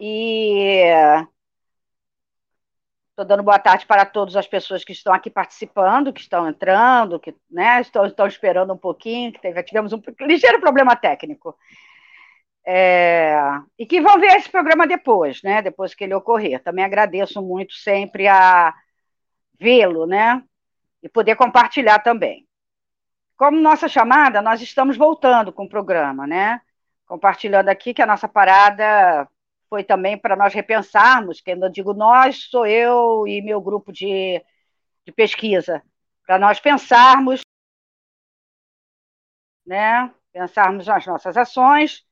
e estou dando boa tarde para todas as pessoas que estão aqui participando, que estão entrando, que né, estão, estão esperando um pouquinho, que teve, tivemos um ligeiro problema técnico. É, e que vão ver esse programa depois, né? Depois que ele ocorrer. Também agradeço muito sempre a vê-lo, né? E poder compartilhar também. Como nossa chamada, nós estamos voltando com o programa, né? Compartilhando aqui que a nossa parada foi também para nós repensarmos, quando eu digo nós, sou eu e meu grupo de, de pesquisa, para nós pensarmos, né, pensarmos nas nossas ações.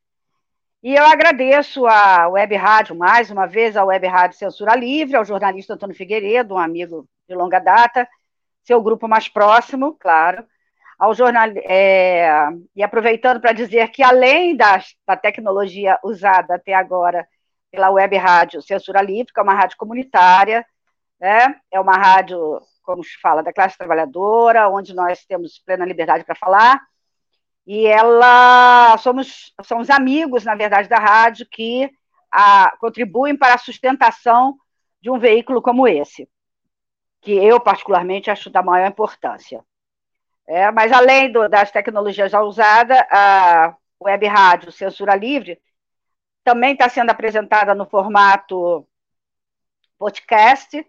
E eu agradeço a Web Rádio, mais uma vez, a Web Rádio Censura Livre, ao jornalista Antônio Figueiredo, um amigo de longa data, seu grupo mais próximo, claro, ao jornal é, e aproveitando para dizer que além da, da tecnologia usada até agora pela web rádio Censura Livre, que é uma rádio comunitária, né? é uma rádio, como se fala, da classe trabalhadora, onde nós temos plena liberdade para falar, e ela, somos, somos amigos, na verdade, da rádio, que a, contribuem para a sustentação de um veículo como esse, que eu, particularmente, acho da maior importância. É, mas, além do, das tecnologias já usadas, a web rádio Censura Livre também está sendo apresentada no formato podcast,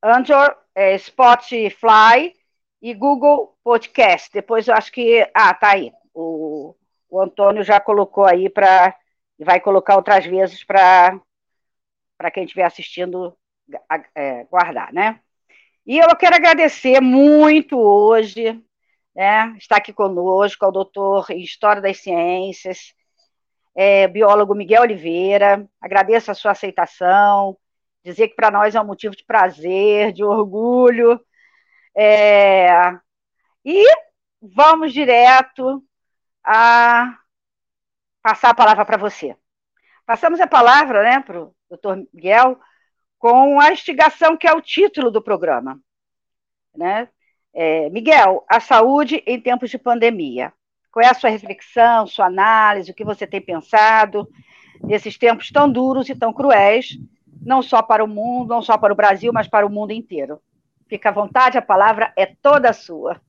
Anchor, é, Spotify e Google Podcast. Depois eu acho que. Ah, tá aí. O, o Antônio já colocou aí para. E vai colocar outras vezes para quem estiver assistindo é, guardar, né? E eu quero agradecer muito hoje, né? Está aqui conosco o doutor em História das Ciências, é, biólogo Miguel Oliveira. Agradeço a sua aceitação, dizer que para nós é um motivo de prazer, de orgulho. É, e vamos direto a passar a palavra para você. Passamos a palavra né, para o doutor Miguel com a instigação que é o título do programa. Né? É, Miguel, a saúde em tempos de pandemia. Qual é a sua reflexão, sua análise, o que você tem pensado nesses tempos tão duros e tão cruéis, não só para o mundo, não só para o Brasil, mas para o mundo inteiro? Fica à vontade, a palavra é toda sua.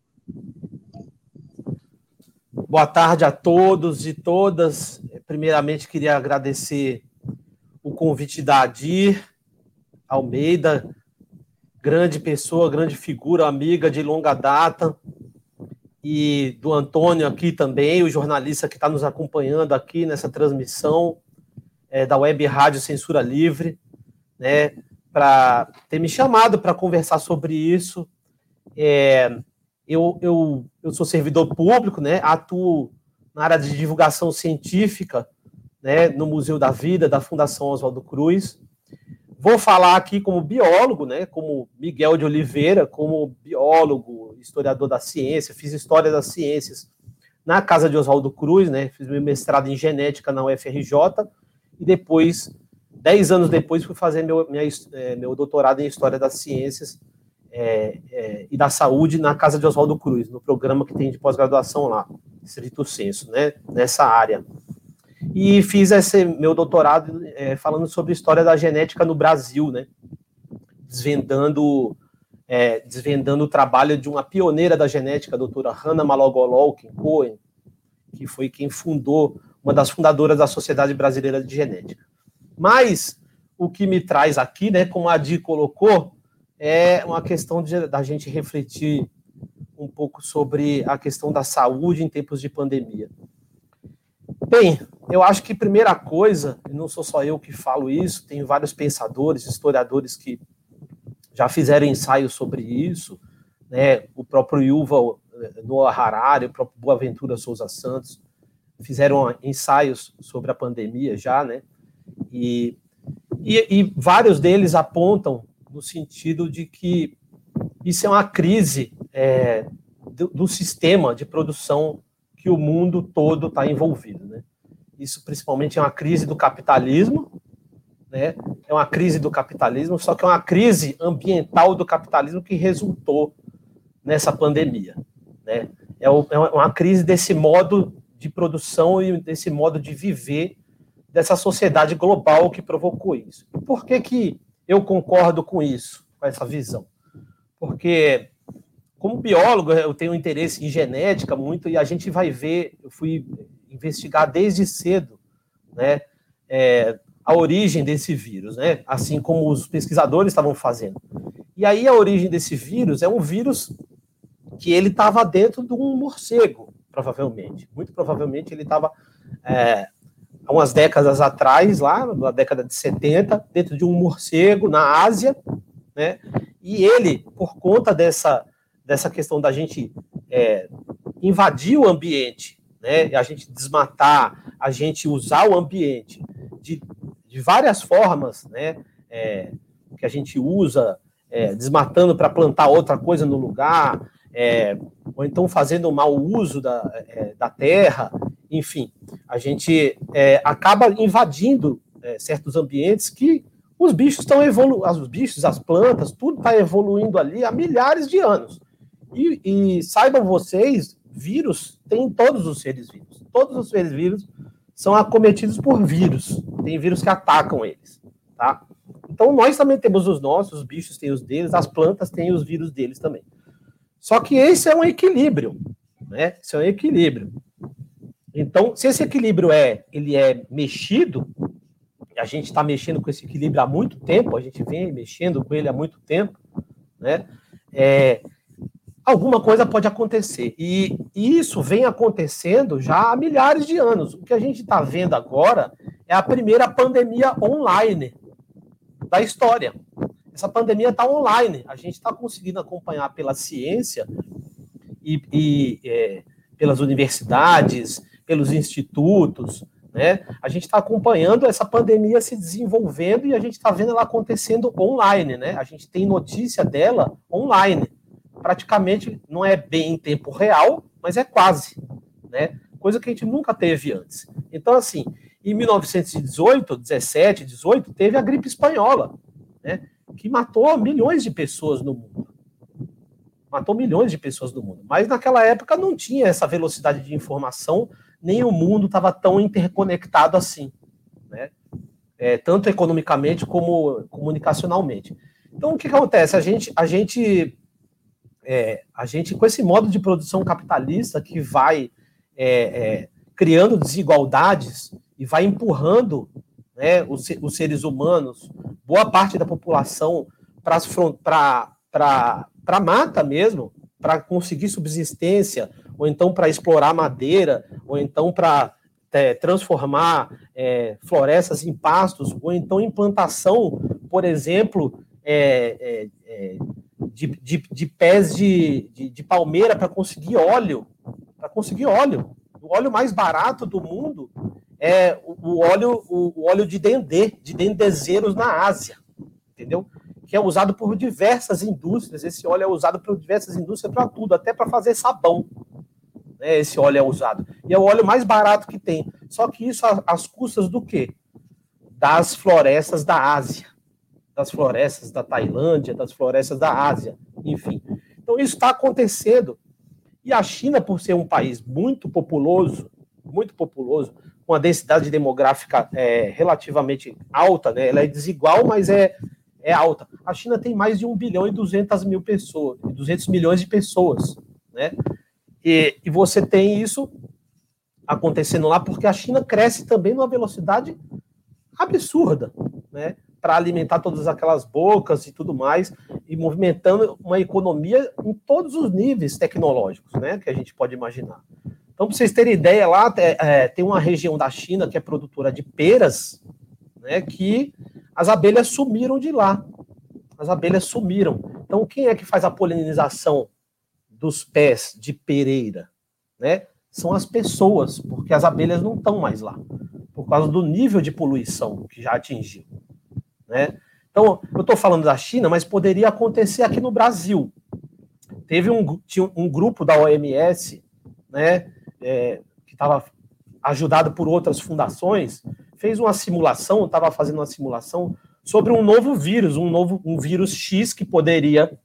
Boa tarde a todos e todas. Primeiramente, queria agradecer o convite da Adir Almeida, grande pessoa, grande figura, amiga de longa data, e do Antônio aqui também, o jornalista que está nos acompanhando aqui nessa transmissão é, da Web Rádio Censura Livre, né, para ter me chamado para conversar sobre isso. É, eu, eu, eu sou servidor público, né, atuo na área de divulgação científica, né, no Museu da Vida da Fundação Oswaldo Cruz. Vou falar aqui como biólogo, né, como Miguel de Oliveira, como biólogo, historiador da ciência, fiz história das ciências na casa de Oswaldo Cruz, né, fiz meu mestrado em genética na UFRJ e depois, dez anos depois, fui fazer meu, minha, é, meu doutorado em história das ciências é, é, e da saúde na casa de Oswaldo Cruz, no programa que tem de pós-graduação lá, estrito senso, né, nessa área e fiz esse meu doutorado é, falando sobre história da genética no Brasil, né? Desvendando, é, desvendando o trabalho de uma pioneira da genética, a doutora Hannah Malogololkin Cohen, que foi quem fundou, uma das fundadoras da Sociedade Brasileira de Genética. Mas o que me traz aqui, né, como a Adi colocou, é uma questão de, da gente refletir um pouco sobre a questão da saúde em tempos de pandemia. Bem, eu acho que primeira coisa, e não sou só eu que falo isso, tem vários pensadores, historiadores que já fizeram ensaios sobre isso, né? O próprio Yuval eh, Noah Harari, o próprio Boaventura Souza Santos fizeram ensaios sobre a pandemia já, né? E E, e vários deles apontam no sentido de que isso é uma crise é, do, do, sistema de produção que o mundo todo está envolvido. Né? Isso principalmente é uma crise do capitalismo, né? é uma crise do capitalismo, só que é uma crise ambiental do capitalismo que resultou nessa pandemia. Né? É, é uma crise desse modo de produção e desse modo de viver dessa sociedade global que provocou isso. E por que, que eu concordo com isso, com essa visão? Porque, como biólogo, eu tenho interesse em genética muito, e a gente vai ver, eu fui investigar desde cedo, né, é, a origem desse vírus, né, assim como os pesquisadores estavam fazendo. E aí a origem desse vírus é um vírus que ele estava dentro de um morcego, provavelmente. Muito provavelmente ele estava é, há umas décadas atrás, lá na década de 70, dentro de um morcego na Ásia, né? E ele, por conta dessa, dessa questão da gente é, invadir o ambiente, né? A gente desmatar, a gente usar o ambiente de, de várias formas, né? É, que a gente usa é, desmatando para plantar outra coisa no lugar, é, ou então fazendo mau uso da, é, da terra, enfim, a gente é, acaba invadindo certos ambientes que os bichos estão evoluindo, os bichos, as plantas, tudo está evoluindo ali há milhares de anos. E, e, saibam vocês, vírus tem todos os seres vivos. Todos os seres vivos são acometidos por vírus. Tem vírus que atacam eles, tá? Então nós também temos os nossos, os bichos têm os deles, as plantas têm os vírus deles também. Só que esse é um equilíbrio, né? Esse é um equilíbrio. Então, se esse equilíbrio é, ele é mexido, a gente está mexendo com esse equilíbrio há muito tempo, a gente vem mexendo com ele há muito tempo, né? É, alguma coisa pode acontecer. E isso vem acontecendo já há milhares de anos. O que a gente está vendo agora é a primeira pandemia online da história. Essa pandemia está online. A gente está conseguindo acompanhar pela ciência e, e é, pelas universidades, pelos institutos, né? A gente está acompanhando essa pandemia se desenvolvendo e a gente está vendo ela acontecendo online, né? A gente tem notícia dela online. Praticamente não é bem em tempo real, mas é quase, né? Coisa que a gente nunca teve antes. Então, assim, em 1918, 17, 18, teve a gripe espanhola, né? Que matou milhões de pessoas no mundo matou milhões de pessoas no mundo. Mas naquela época não tinha essa velocidade de informação nem o mundo estava tão interconectado assim, né? É, tanto economicamente como comunicacionalmente. Então, o que, acontece? A gente, a gente, é, a gente, com esse modo de produção capitalista que vai é, é criando desigualdades e vai empurrando né, os, os seres humanos, boa parte da população, para a mata mesmo, para conseguir subsistência, ou então para explorar madeira, ou então para é, transformar é, florestas em pastos, ou então implantação, por exemplo, é, é, é de, de, de, pés de, de, de palmeira para conseguir óleo, para conseguir óleo. O óleo mais barato do mundo é o, óleo, o, óleo de dendê, de dendezeiros na Ásia, entendeu? que é usado por diversas indústrias. Esse óleo é usado por diversas indústrias para tudo, até para fazer sabão né, esse óleo é usado. E é o óleo mais barato que tem. Só que isso às custas do quê? Das florestas da Ásia, das florestas da Tailândia, das florestas da Ásia, enfim. Então isso está acontecendo. E a China, por ser um país muito populoso, muito populoso, com uma densidade demográfica é, relativamente alta, né? ela é desigual, mas é, é alta. A China tem mais de 1 bilhão e 200 mil pessoas, 200 milhões de pessoas, né? E, e você tem isso acontecendo lá porque a China cresce também numa velocidade absurda, né? Para alimentar todas aquelas bocas e tudo mais, e movimentando uma economia em todos os níveis tecnológicos, né? Que a gente pode imaginar. Então, para vocês terem ideia, lá é, tem uma região da China que é produtora de peras, né? Que as abelhas sumiram de lá. As abelhas sumiram. Então, quem é que faz a polinização dos pés de pereira, né? São as pessoas, porque as abelhas não estão mais lá, por causa do nível de poluição que já atingiu. Né? Então, eu estou falando da China, mas poderia acontecer aqui no Brasil. Teve um, um grupo da OMS, né, é, que estava ajudado por outras fundações, fez uma simulação, estava fazendo uma simulação sobre um novo vírus, um novo um vírus X que poderia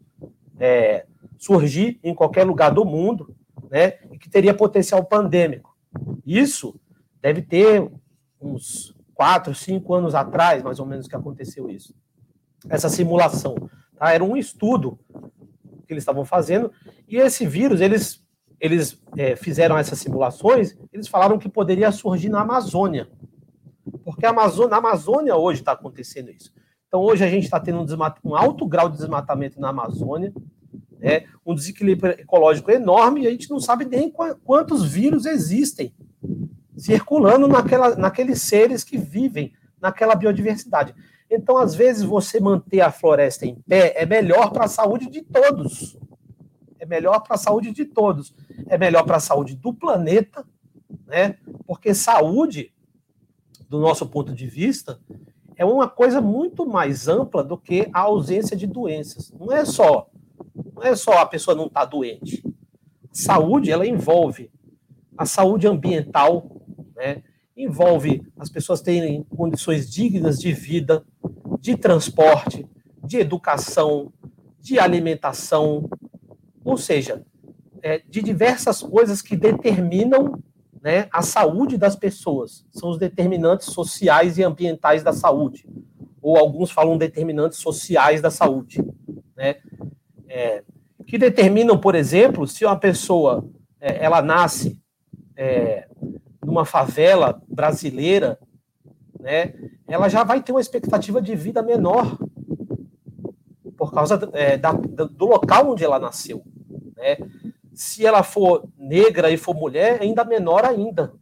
é, surgir em qualquer lugar do mundo, né, e que teria potencial pandêmico. Isso deve ter uns quatro, cinco anos atrás, mais ou menos, que aconteceu isso. Essa simulação. Tá? Era um estudo que eles estavam fazendo, e esse vírus, eles, eles é, fizeram essas simulações, eles falaram que poderia surgir na Amazônia. Porque a Amazônia, na Amazônia hoje está acontecendo isso. Então, hoje a gente está tendo um, um, alto grau de desmatamento na Amazônia, né, um desequilíbrio ecológico enorme, e a gente não sabe nem quantos vírus existem circulando naquela, naqueles seres que vivem naquela biodiversidade. Então, às vezes, você manter a floresta em pé é melhor para a saúde de todos. É melhor para a saúde de todos. É melhor para a saúde do planeta, né? Porque saúde, do nosso ponto de vista, é uma coisa muito mais ampla do que a ausência de doenças. Não é só, não é só a pessoa não estar tá doente. Saúde, ela envolve a saúde ambiental, né? Envolve as pessoas terem condições dignas de vida, de transporte, de educação, de alimentação, ou seja, é, de diversas coisas que determinam né, a saúde das pessoas. São os determinantes sociais e ambientais da saúde. Ou alguns falam determinantes sociais da saúde. Né? É, que determinam, por exemplo, se uma pessoa é, ela nasce é, numa favela brasileira, né, ela já vai ter uma expectativa de vida menor por causa é, da, do local onde ela nasceu. Né? Se ela for negra e for mulher, ainda menor ainda.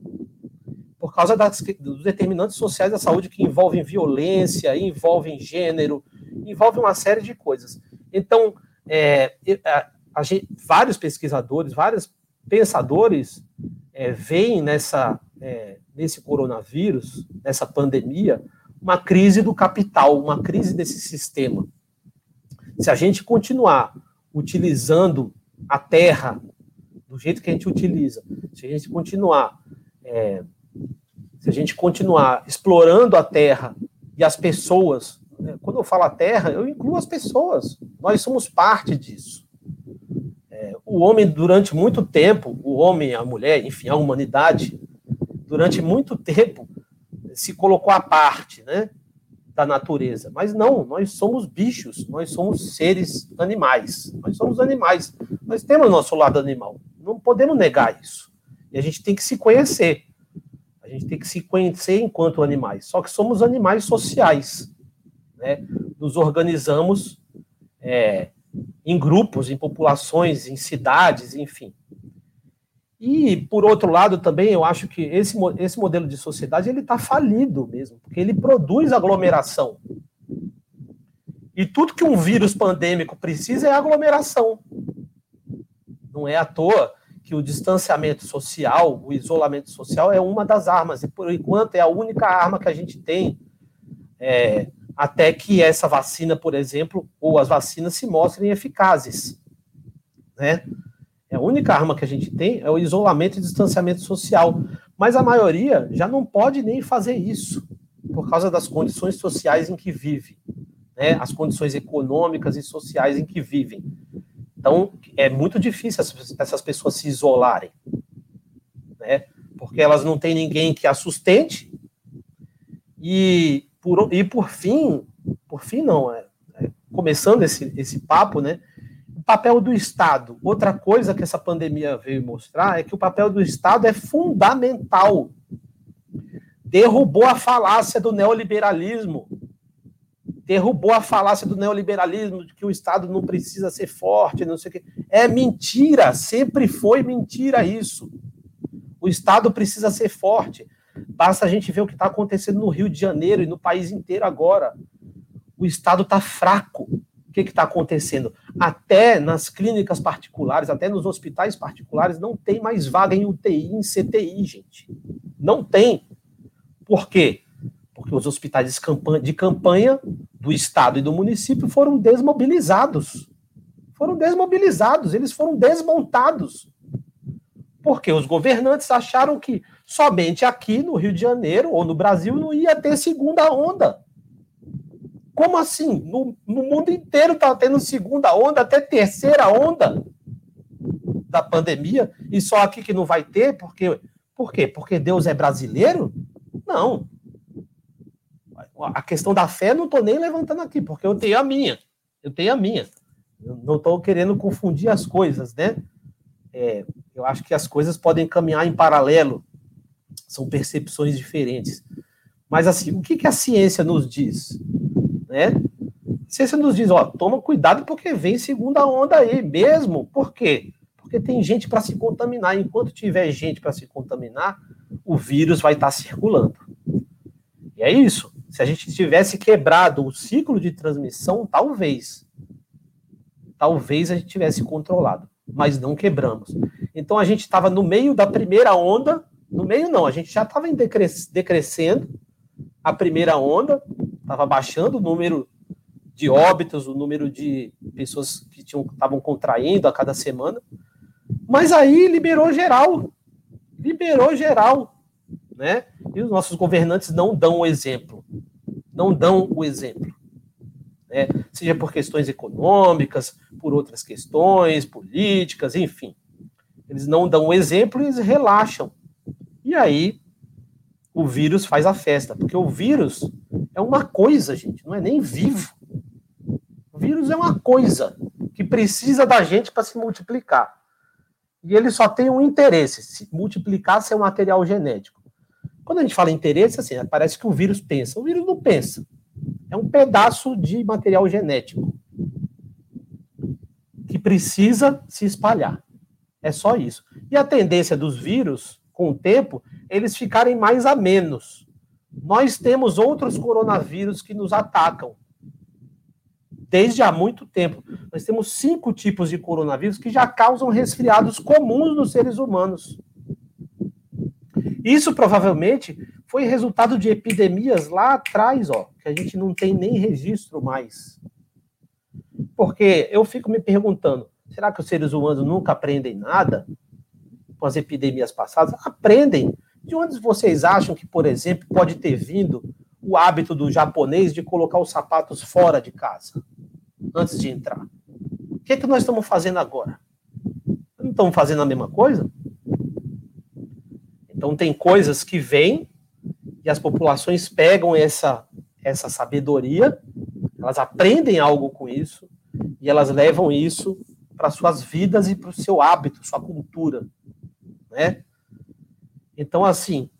Por causa das, dos determinantes sociais da saúde que envolvem violência, envolvem gênero, envolvem uma série de coisas. Então, é, a, a vários pesquisadores, vários pensadores é, veem nessa, é, nesse coronavírus, nessa pandemia, uma crise do capital, uma crise desse sistema. Se a gente continuar utilizando a terra do jeito que a gente utiliza, se a gente continuar, é, se a gente continuar explorando a terra e as pessoas, né, quando eu falo a terra, eu incluo as pessoas. Nós somos parte disso. O homem, durante muito tempo, o homem, a mulher, enfim, a humanidade, durante muito tempo, se colocou à parte, né? Da natureza. Mas não, nós somos bichos, nós somos seres animais. Nós somos animais. Nós temos nosso lado animal. Não podemos negar isso. E a gente tem que se conhecer. A gente tem que se conhecer enquanto animais. Só que somos animais sociais. Né? Nos organizamos é, em grupos, em populações, em cidades, enfim. E, por outro lado, também eu acho que esse, esse modelo de sociedade ele está falido mesmo, porque ele produz aglomeração. E tudo que um vírus pandêmico precisa é aglomeração. Não é à toa que o distanciamento social, o isolamento social é uma das armas, e por enquanto é a única arma que a gente tem, é, até que essa vacina, por exemplo, ou as vacinas se mostrem eficazes. Né? É a única arma que a gente tem é o isolamento e distanciamento social. Mas a maioria já não pode nem fazer isso, por causa das condições sociais em que vive, né? as condições econômicas e sociais em que vivem. Então, é muito difícil essas pessoas se isolarem, né? porque elas não têm ninguém que as sustente, e por, e por fim, por fim não, é, é, começando esse, esse papo, né? papel do Estado. Outra coisa que essa pandemia veio mostrar é que o papel do Estado é fundamental. Derrubou a falácia do neoliberalismo. Derrubou a falácia do neoliberalismo de que o Estado não precisa ser forte, não sei o quê. É mentira, sempre foi mentira isso. O Estado precisa ser forte. Basta a gente ver o que está acontecendo no Rio de Janeiro e no país inteiro agora. O Estado está fraco o que está acontecendo? Até nas clínicas particulares, até nos hospitais particulares, não tem mais vaga em UTI, em CTI, gente. Não tem. Por quê? Porque os hospitais de campanha do estado e do município foram desmobilizados. Foram desmobilizados, eles foram desmontados. Porque os governantes acharam que somente aqui no Rio de Janeiro ou no Brasil não ia ter segunda onda. Como assim? No, no mundo inteiro está tendo segunda onda, até terceira onda da pandemia, e só aqui que não vai ter, porque por quê? Porque Deus é brasileiro? Não. A questão da fé não estou nem levantando aqui, porque eu tenho a minha. Eu tenho a minha. Eu não estou querendo confundir as coisas, né? É, eu acho que as coisas podem caminhar em paralelo. São percepções diferentes. Mas assim, o que, que a ciência nos diz? Né? A ciência nos diz, ó, toma cuidado porque vem segunda onda aí mesmo. Por quê? Porque tem gente para se contaminar. Enquanto tiver gente para se contaminar, o vírus vai estar tá circulando. E é isso. Se a gente tivesse quebrado o ciclo de transmissão, talvez. Talvez a gente tivesse controlado, mas não quebramos. Então a gente estava no meio da primeira onda, no meio não, a gente já estava decrescendo a primeira onda, estava baixando o número de óbitos, o número de pessoas que estavam contraindo a cada semana. Mas aí liberou geral. Liberou geral. Né? E os nossos governantes não dão o exemplo. Não dão o exemplo. Né? Seja por questões econômicas, por outras questões, políticas, enfim. Eles não dão o exemplo e eles relaxam. E aí o vírus faz a festa, porque o vírus é uma coisa, gente, não é nem vivo. O vírus é uma coisa que precisa da gente para se multiplicar. E ele só tem um interesse, se multiplicar seu material genético. Quando a gente fala interesse, assim, parece que o vírus pensa. O vírus não pensa. É um pedaço de material genético que precisa se espalhar. É só isso. E a tendência dos vírus, com o tempo, eles ficarem mais a menos. Nós temos outros coronavírus que nos atacam desde há muito tempo. Nós temos cinco tipos de coronavírus que já causam resfriados comuns nos seres humanos. Isso provavelmente foi resultado de epidemias lá atrás, ó, que a gente não tem nem registro mais. Porque eu fico me perguntando, será que os seres humanos nunca aprendem nada com as epidemias passadas? Aprendem. De onde vocês acham que, por exemplo, pode ter vindo o hábito do japonês de colocar os sapatos fora de casa, antes de entrar? O que, é que nós estamos fazendo agora? Não estamos fazendo a mesma coisa? Então, tem coisas que vêm e as populações pegam essa, essa sabedoria, elas aprendem algo com isso e elas levam isso para suas vidas e para o seu hábito, sua cultura, né? Então, assim,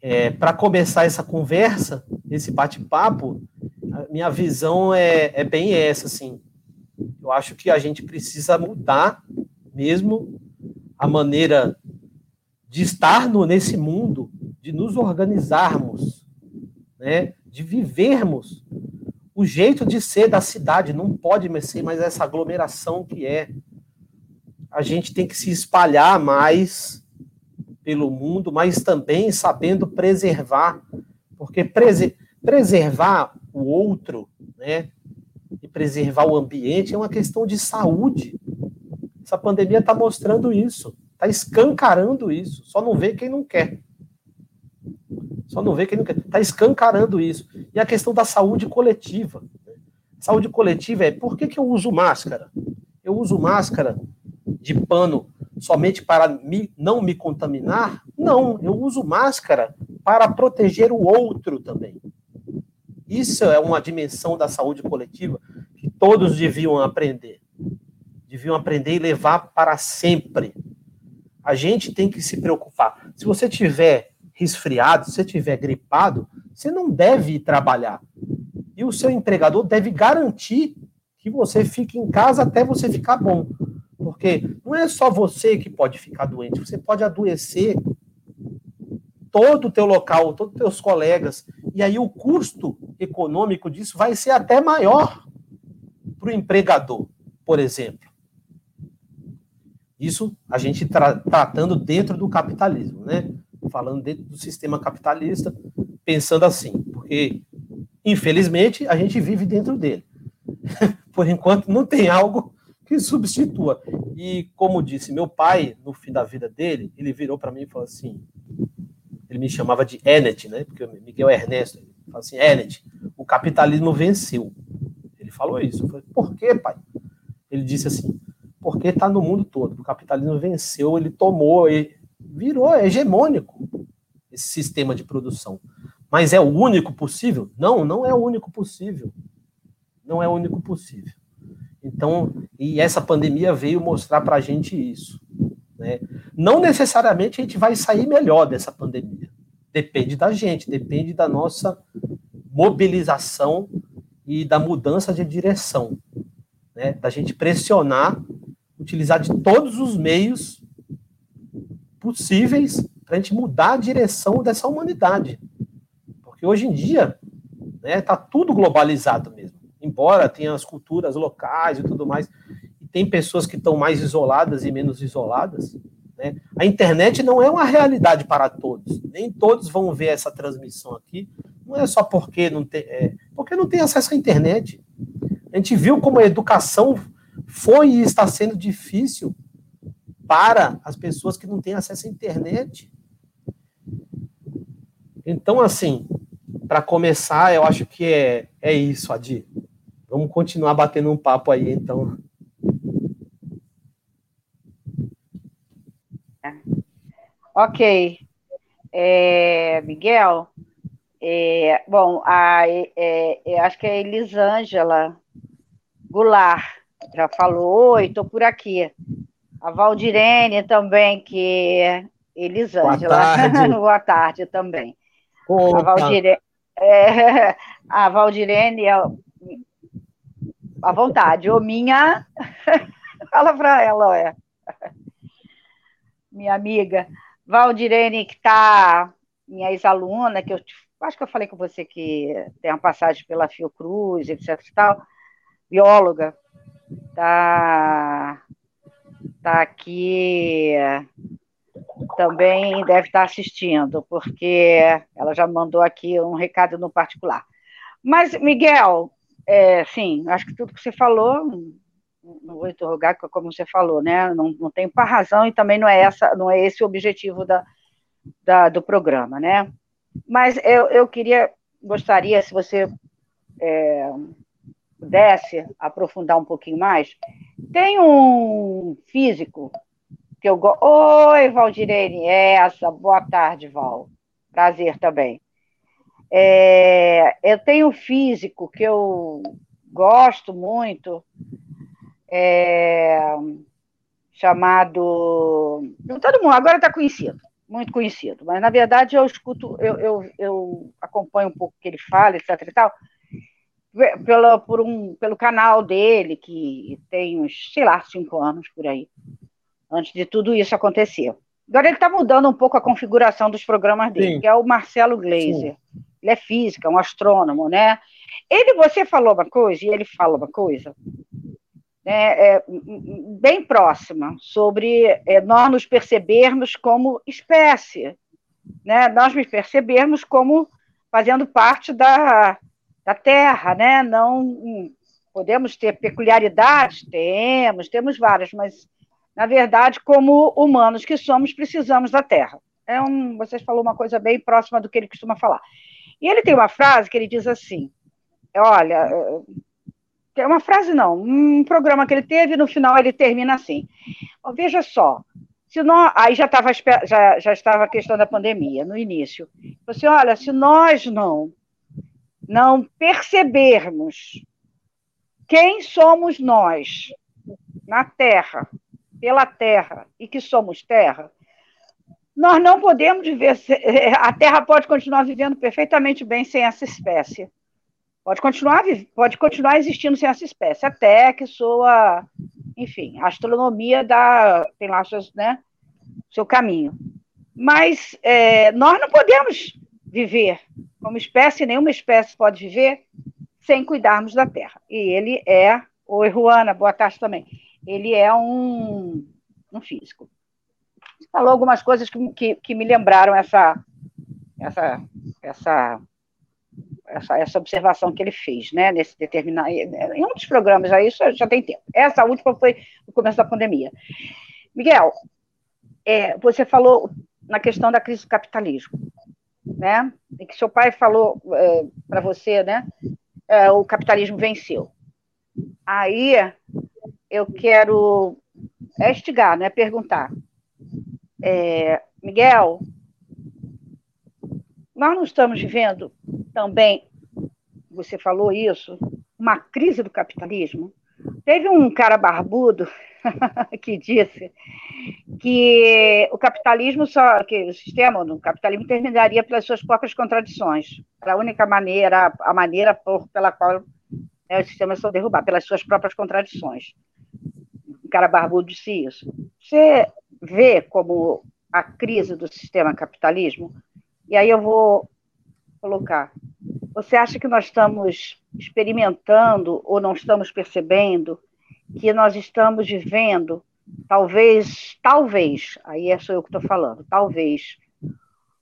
é, para começar essa conversa, esse bate-papo, minha visão é, é bem essa, assim. Eu acho que a gente precisa mudar mesmo a maneira de estar no, nesse mundo, de nos organizarmos, né, de vivermos o jeito de ser da cidade. Não pode ser mais essa aglomeração que é. A gente tem que se espalhar mais pelo mundo, mas também sabendo preservar, porque prese preservar o outro, né, e preservar o ambiente é uma questão de saúde. Essa pandemia está mostrando isso, está escancarando isso. Só não vê quem não quer. Só não vê quem não quer. Está escancarando isso. E a questão da saúde coletiva. Saúde coletiva é por que, que eu uso máscara? Eu uso máscara de pano somente para me, não me contaminar? Não, eu uso máscara para proteger o outro também. Isso é uma dimensão da saúde coletiva que todos deviam aprender. Deviam aprender e levar para sempre. A gente tem que se preocupar. Se você tiver resfriado, se você tiver gripado, você não deve ir trabalhar. E o seu empregador deve garantir que você fique em casa até você ficar bom. Porque não é só você que pode ficar doente, você pode adoecer todo o teu local, todos os teus colegas, e aí o custo econômico disso vai ser até maior para o empregador, por exemplo. Isso a gente tra tratando dentro do capitalismo, né? Falando dentro do sistema capitalista, pensando assim, porque infelizmente, a gente vive dentro dele. Por enquanto, não tem algo que substitua. E, como disse meu pai, no fim da vida dele, ele virou para mim e falou assim: ele me chamava de Enet, né? Porque Miguel Ernesto. Ele falou assim: Enet, o capitalismo venceu. Ele falou isso. Eu falei: por quê, pai? Ele disse assim: porque está no mundo todo. O capitalismo venceu, ele tomou, ele virou hegemônico esse sistema de produção. Mas é o único possível? Não, não é o único possível. Não é o único possível. Então, e essa pandemia veio mostrar para a gente isso. Né? Não necessariamente a gente vai sair melhor dessa pandemia. Depende da gente, depende da nossa mobilização e da mudança de direção. Né? Da gente pressionar, utilizar de todos os meios possíveis para a gente mudar a direção dessa humanidade. Porque hoje em dia está né, tá tudo globalizado mesmo. Embora tenha as culturas locais e tudo mais, e tem pessoas que estão mais isoladas e menos isoladas. Né? A internet não é uma realidade para todos. Nem todos vão ver essa transmissão aqui. Não é só porque não tem, é, porque não tem acesso à internet. A gente viu como a educação foi e está sendo difícil para as pessoas que não têm acesso à internet. Então, assim, para começar, eu acho que é, é isso, Adi. Vamos continuar batendo um papo aí, então. Ok. É, Miguel, é, bom, a, é, acho que é Elisângela Goulart já falou, oi, estou por aqui. A Valdirene também, que é Elisângela. Boa tarde, Boa tarde também. Opa. A Valdirene, é, a Valdirene é à vontade. Ô, minha. Fala para ela, é. Minha amiga. Valdirene, que está, minha ex-aluna, que eu acho que eu falei com você que tem uma passagem pela Fiocruz, etc. e tal, bióloga, está tá aqui também deve estar assistindo, porque ela já mandou aqui um recado no particular. Mas, Miguel, é, sim, acho que tudo que você falou, não vou interrogar como você falou, né? Não, não tem para razão e também não é essa, não é esse o objetivo da, da do programa, né? Mas eu, eu queria, gostaria, se você é, pudesse aprofundar um pouquinho mais, tem um físico que eu gosto. Oi, Valdirene, essa, boa tarde, Val. Prazer também. É, eu tenho um físico que eu gosto muito, é, chamado. Todo mundo agora está conhecido, muito conhecido, mas na verdade eu escuto, eu, eu, eu acompanho um pouco o que ele fala, etc. e tal, pelo, por um, pelo canal dele, que tem uns, sei lá, cinco anos por aí antes de tudo isso acontecer. Agora ele está mudando um pouco a configuração dos programas dele, Sim. que é o Marcelo Gleiser. Sim. Ele é física, um astrônomo, né? Ele, você falou uma coisa, e ele fala uma coisa, né, é, bem próxima, sobre é, nós nos percebermos como espécie, né? Nós nos percebermos como fazendo parte da, da Terra, né? Não podemos ter peculiaridades, temos, temos várias, mas na verdade, como humanos que somos, precisamos da Terra. É um, falou uma coisa bem próxima do que ele costuma falar. E ele tem uma frase que ele diz assim: olha, é uma frase não, um programa que ele teve, no final ele termina assim. Veja só, se nós, aí já estava já, já estava a questão da pandemia no início. Você assim, olha, se nós não não percebermos quem somos nós na Terra pela terra e que somos terra, nós não podemos viver. A Terra pode continuar vivendo perfeitamente bem sem essa espécie. Pode continuar, pode continuar existindo sem essa espécie, até que sua, enfim, a astronomia dá, tem lá seus, né, seu caminho. Mas é, nós não podemos viver como espécie, nenhuma espécie pode viver sem cuidarmos da Terra. E ele é, oi, Ruana, boa tarde também ele é um, um físico. Falou algumas coisas que, que, que me lembraram essa, essa, essa, essa, essa observação que ele fez, né, nesse determinado, em um dos programas, aí isso já tem tempo. Essa última foi no começo da pandemia. Miguel, é, você falou na questão da crise do capitalismo, né, e que seu pai falou é, para você, né, é, o capitalismo venceu. Aí eu quero estigar, né, perguntar, é, Miguel, nós não estamos vivendo também, você falou isso, uma crise do capitalismo? Teve um cara barbudo que disse que o capitalismo só, que o sistema do capitalismo terminaria pelas suas próprias contradições. Era a única maneira, a maneira por, pela qual né, os sistemas são derrubados, pelas suas próprias contradições. Um cara barbudo disse isso. Você vê como a crise do sistema capitalismo e aí eu vou colocar. Você acha que nós estamos experimentando ou não estamos percebendo que nós estamos vivendo, talvez, talvez, aí é só eu que estou falando, talvez,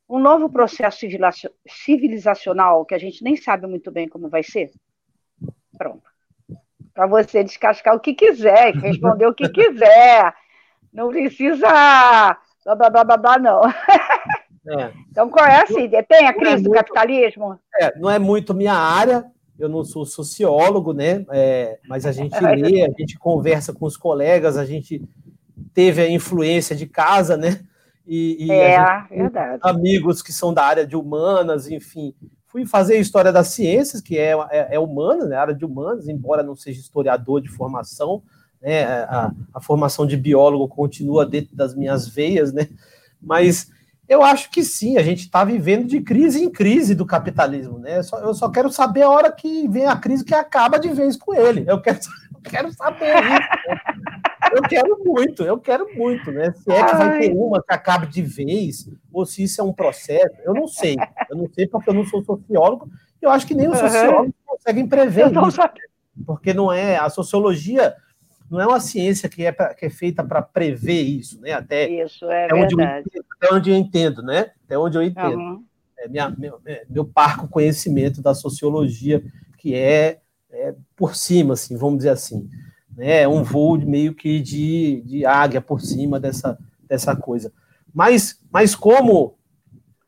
um novo processo civilizacional que a gente nem sabe muito bem como vai ser? Pronto. Para você descascar o que quiser, responder o que quiser. Não precisa blá blá blá blá, blá não. É. Então, qual é assim? Tem a é crise é do capitalismo? É, não é muito minha área, eu não sou sociólogo, né? É, mas a gente lê, a gente conversa com os colegas, a gente teve a influência de casa, né? E, e é, verdade. amigos que são da área de humanas, enfim. Fui fazer história das ciências, que é, é, é humana, né? área de humanas, embora não seja historiador de formação, né? A, a formação de biólogo continua dentro das minhas veias, né? Mas eu acho que sim, a gente está vivendo de crise em crise do capitalismo, né? Eu só, eu só, quero saber a hora que vem a crise que acaba de vez com ele. Eu quero, eu quero saber isso. Né? Eu quero muito, eu quero muito, né? Se é que vai ter uma que acabe de vez, ou se isso é um processo, eu não sei. Eu não sei porque eu não sou sociólogo, eu acho que nem os sociólogos conseguem prever isso. Porque não é a sociologia não é uma ciência que é, pra, que é feita para prever isso, né? Até, isso, é até onde, entendo, até onde eu entendo, né? Até onde eu entendo. Uhum. É minha, meu, é, meu parco conhecimento da sociologia, que é, é, por cima, assim, vamos dizer assim. Né? É um voo meio que de, de águia por cima dessa, dessa coisa. Mas, mas como,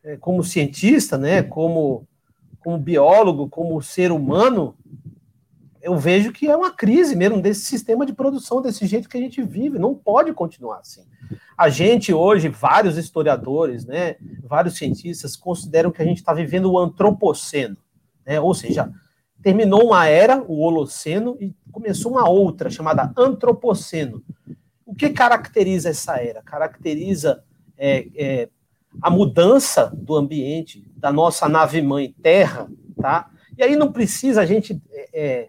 é, como cientista, né? como, como biólogo, como ser humano, eu vejo que é uma crise mesmo desse sistema de produção, desse jeito que a gente vive. Não pode continuar assim. A gente hoje, vários historiadores, né, vários cientistas consideram que a gente está vivendo o antropoceno, né, ou seja, terminou uma era, o Holoceno, e começou uma outra chamada antropoceno. O que caracteriza essa era? Caracteriza é, é, a mudança do ambiente da nossa nave mãe Terra, tá? E aí não precisa a gente é,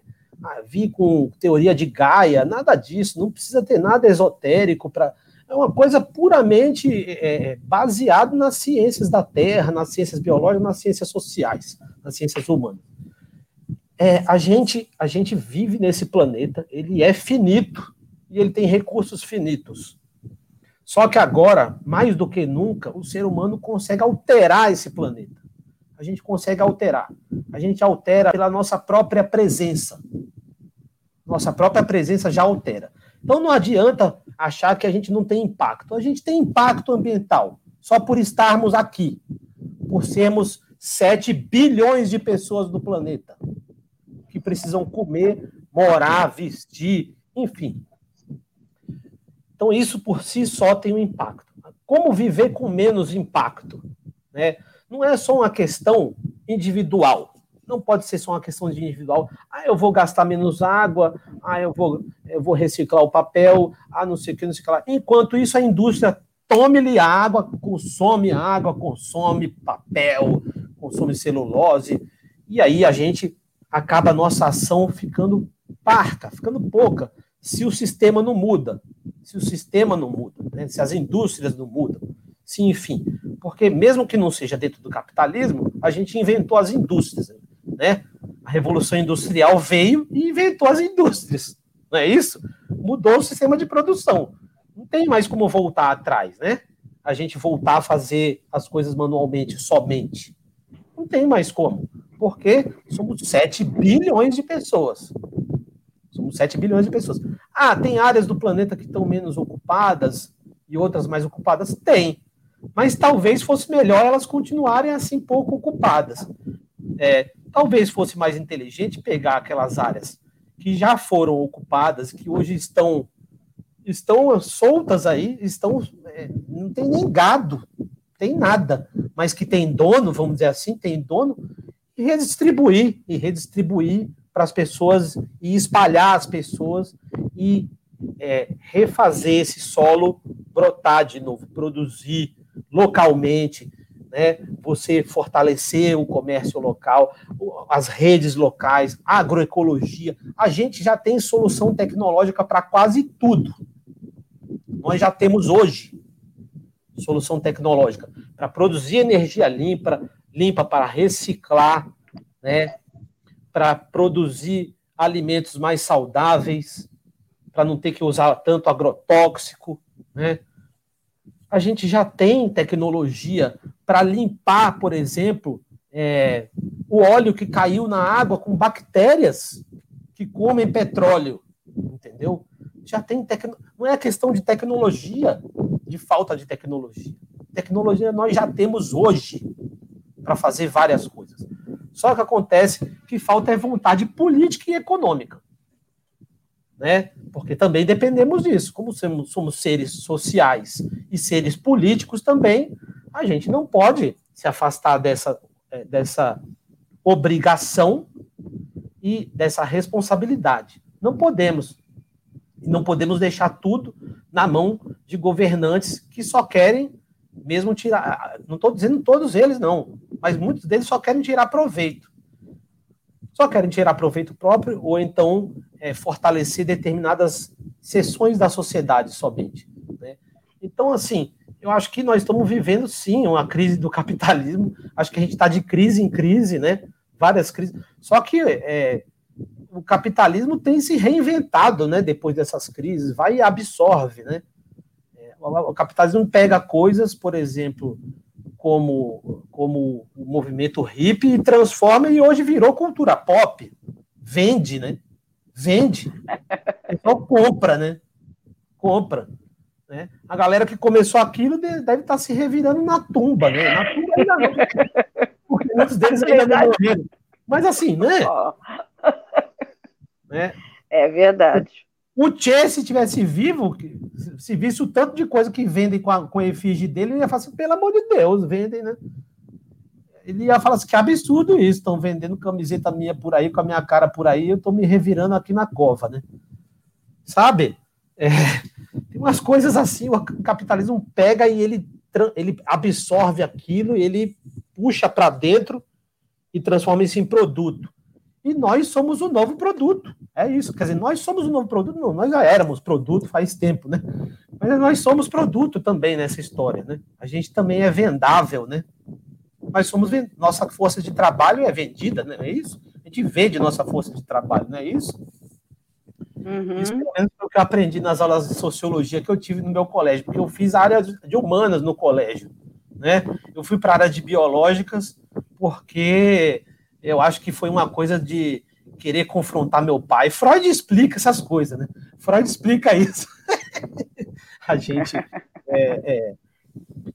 vir com teoria de Gaia, nada disso, não precisa ter nada esotérico para. É uma coisa puramente é, baseada nas ciências da Terra, nas ciências biológicas, nas ciências sociais, nas ciências humanas. É, a, gente, a gente vive nesse planeta, ele é finito e ele tem recursos finitos. Só que agora, mais do que nunca, o ser humano consegue alterar esse planeta. A gente consegue alterar. A gente altera pela nossa própria presença. Nossa própria presença já altera. Então não adianta achar que a gente não tem impacto. A gente tem impacto ambiental só por estarmos aqui, por sermos 7 bilhões de pessoas do planeta que precisam comer, morar, vestir, enfim. Então isso por si só tem um impacto. Como viver com menos impacto? Né? Não é só uma questão individual não pode ser só uma questão de individual. Ah, eu vou gastar menos água, ah, eu vou, eu vou reciclar o papel, ah, não sei o que, não sei o que lá. Enquanto isso, a indústria tome-lhe água, consome água, consome papel, consome celulose, e aí a gente acaba a nossa ação ficando parca, ficando pouca, se o sistema não muda, se o sistema não muda, né? se as indústrias não mudam, se enfim, porque mesmo que não seja dentro do capitalismo, a gente inventou as indústrias, né? A Revolução Industrial veio e inventou as indústrias, não é isso? Mudou o sistema de produção. Não tem mais como voltar atrás, né? A gente voltar a fazer as coisas manualmente somente. Não tem mais como. porque somos 7 bilhões de pessoas. Somos 7 bilhões de pessoas. Ah, tem áreas do planeta que estão menos ocupadas e outras mais ocupadas? Tem. Mas talvez fosse melhor elas continuarem assim pouco ocupadas. É, talvez fosse mais inteligente pegar aquelas áreas que já foram ocupadas, que hoje estão estão soltas aí, estão é, não tem nem gado, tem nada, mas que tem dono, vamos dizer assim, tem dono e redistribuir e redistribuir para as pessoas e espalhar as pessoas e é, refazer esse solo brotar de novo, produzir localmente, né? Você fortalecer o comércio local, as redes locais, a agroecologia. A gente já tem solução tecnológica para quase tudo. Nós já temos hoje solução tecnológica para produzir energia limpa, limpa para reciclar, né? Para produzir alimentos mais saudáveis, para não ter que usar tanto agrotóxico, né? A gente já tem tecnologia para limpar, por exemplo, é, o óleo que caiu na água com bactérias que comem petróleo, entendeu? Já tem tecno... não é questão de tecnologia, de falta de tecnologia. Tecnologia nós já temos hoje para fazer várias coisas. Só que acontece que falta é vontade política e econômica. Né? Porque também dependemos disso. Como somos, somos seres sociais e seres políticos também, a gente não pode se afastar dessa, é, dessa obrigação e dessa responsabilidade. Não podemos. Não podemos deixar tudo na mão de governantes que só querem mesmo tirar. Não estou dizendo todos eles, não, mas muitos deles só querem tirar proveito. Só querem tirar proveito próprio ou então é, fortalecer determinadas seções da sociedade somente. Né? Então, assim, eu acho que nós estamos vivendo sim uma crise do capitalismo. Acho que a gente está de crise em crise, né? Várias crises. Só que é, o capitalismo tem se reinventado, né? Depois dessas crises, vai e absorve, né? É, o capitalismo pega coisas, por exemplo, como, como o movimento hippie e transforma e hoje virou cultura pop. Vende, né? Vende. Então compra, né? Compra. Né? A galera que começou aquilo deve estar tá se revirando na tumba, né? Na tumba ainda não. Porque muitos deles ainda não morreram. Mas assim, né? né? É verdade. O Che, se tivesse vivo, se visse o tanto de coisa que vendem com a, com a efígie dele, ele ia falar assim, pelo amor de Deus, vendem, né? Ele ia falar assim, que absurdo isso, estão vendendo camiseta minha por aí, com a minha cara por aí, eu estou me revirando aqui na cova, né? Sabe? É, tem umas coisas assim, o capitalismo pega e ele, ele absorve aquilo, ele puxa para dentro e transforma isso em produto e nós somos o novo produto. É isso. Quer dizer, nós somos o novo produto, não, nós já éramos produto faz tempo, né? Mas nós somos produto também nessa história, né? A gente também é vendável, né? Nós somos nossa força de trabalho é vendida, né? É isso? A gente vende nossa força de trabalho, não é isso? Uhum. Isso pelo menos foi o que eu aprendi nas aulas de sociologia que eu tive no meu colégio, porque eu fiz área de humanas no colégio, né? Eu fui para a área de biológicas porque eu acho que foi uma coisa de querer confrontar meu pai. Freud explica essas coisas, né? Freud explica isso. a gente. É, é...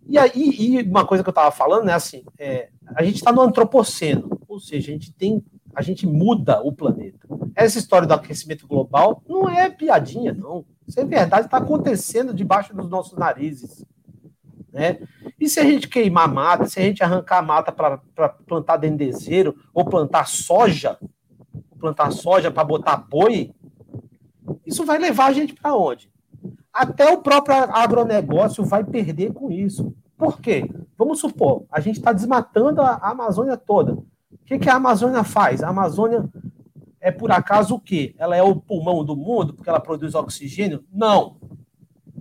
E aí, e uma coisa que eu estava falando é assim: é, a gente está no antropoceno, ou seja, a gente tem. A gente muda o planeta. Essa história do aquecimento global não é piadinha, não. Isso é verdade, está acontecendo debaixo dos nossos narizes. Né? E se a gente queimar mata, se a gente arrancar mata para plantar dendezeiro, ou plantar soja, plantar soja para botar boi, isso vai levar a gente para onde? Até o próprio agronegócio vai perder com isso. Por quê? Vamos supor, a gente está desmatando a Amazônia toda. O que, que a Amazônia faz? A Amazônia é por acaso o quê? Ela é o pulmão do mundo porque ela produz oxigênio? Não.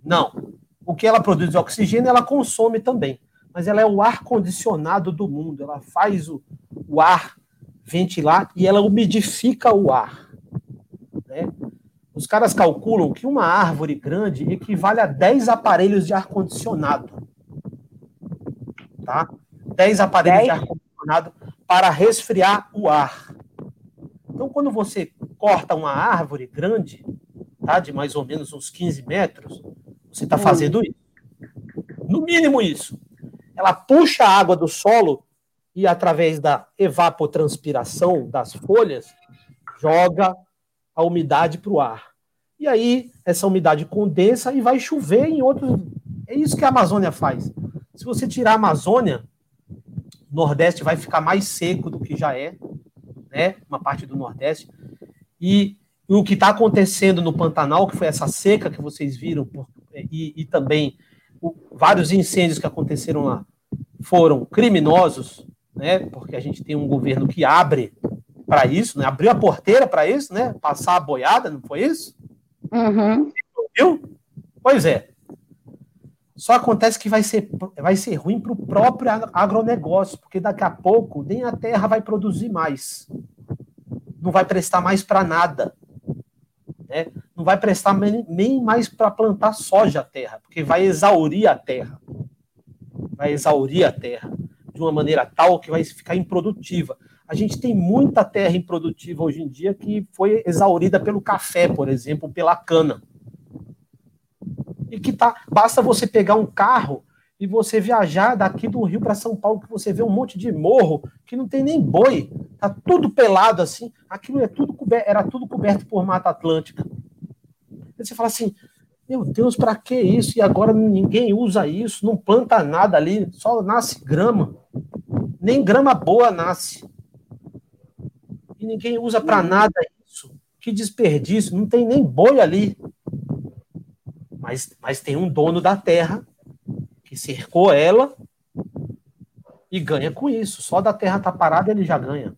Não o que ela produz de oxigênio, ela consome também. Mas ela é o ar condicionado do mundo. Ela faz o, o ar ventilar e ela umidifica o ar. Né? Os caras calculam que uma árvore grande equivale a 10 aparelhos de ar-condicionado. Tá? 10 aparelhos 10? de ar-condicionado para resfriar o ar. Então, quando você corta uma árvore grande, tá, de mais ou menos uns 15 metros, você está fazendo isso. No mínimo isso. Ela puxa a água do solo e, através da evapotranspiração das folhas, joga a umidade para o ar. E aí, essa umidade condensa e vai chover em outros. É isso que a Amazônia faz. Se você tirar a Amazônia, o Nordeste vai ficar mais seco do que já é, né? Uma parte do Nordeste. E, o que está acontecendo no Pantanal, que foi essa seca que vocês viram, por, e, e, também o, vários incêndios que aconteceram lá, foram criminosos, né? Porque a gente tem um governo que abre para isso, né? Abriu a porteira para isso, né? Passar a boiada, não foi isso? Uhum. Viu? Pois é. Só acontece que vai ser, vai ser ruim para o próprio agronegócio, porque daqui a pouco nem a terra vai produzir mais. Não vai prestar mais para nada. Né? Não vai prestar nem mais para plantar soja a terra, porque vai exaurir a terra. Vai exaurir a terra de uma maneira tal que vai ficar improdutiva. A gente tem muita terra improdutiva hoje em dia que foi exaurida pelo café, por exemplo, pela cana. E que tá, basta você pegar um carro e você viajar daqui do Rio para São Paulo, que você vê um monte de morro que não tem nem boi, tá tudo pelado assim, aquilo é tudo coberto, era tudo coberto por Mata Atlântica. Aí você fala assim, meu Deus, para que isso? E agora ninguém usa isso, não planta nada ali, só nasce grama. Nem grama boa nasce e ninguém usa para nada isso. Que desperdício, não tem nem boi ali. Mas, mas tem um dono da terra que cercou ela e ganha com isso. Só da terra estar tá parada ele já ganha.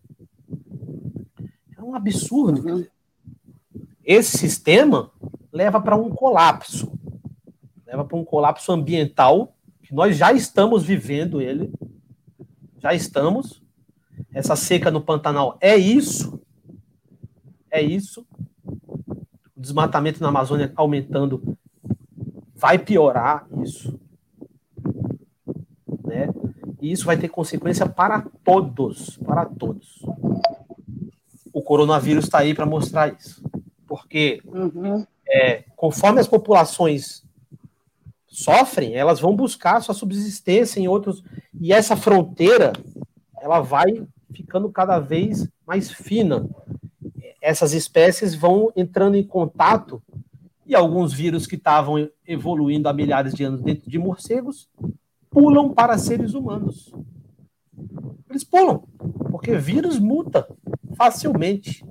É um absurdo. Esse sistema leva para um colapso. Leva para um colapso ambiental que nós já estamos vivendo ele. Já estamos essa seca no Pantanal é isso. É isso. O desmatamento na Amazônia aumentando vai piorar isso. Né? E isso vai ter consequência para todos, para todos. O coronavírus está aí para mostrar isso. Porque uhum. É, conforme as populações sofrem, elas vão buscar sua subsistência em outros. E essa fronteira, ela vai ficando cada vez mais fina. Essas espécies vão entrando em contato e alguns vírus que estavam evoluindo há milhares de anos dentro de morcegos pulam para seres humanos. Eles pulam, porque vírus muta facilmente.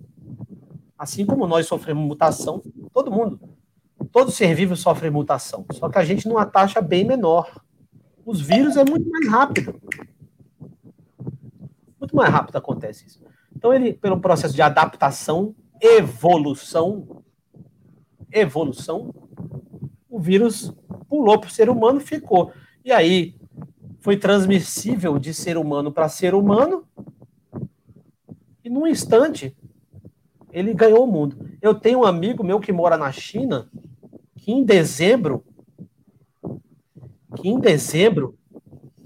Assim como nós sofremos mutação, todo mundo, todo ser vivo sofre mutação, só que a gente numa taxa bem menor. Os vírus é muito mais rápido. Muito mais rápido acontece isso. Então, ele, pelo processo de adaptação, evolução, evolução, o vírus pulou para o ser humano ficou. E aí, foi transmissível de ser humano para ser humano, e num instante, ele ganhou o mundo. Eu tenho um amigo meu que mora na China, que em dezembro, que em dezembro,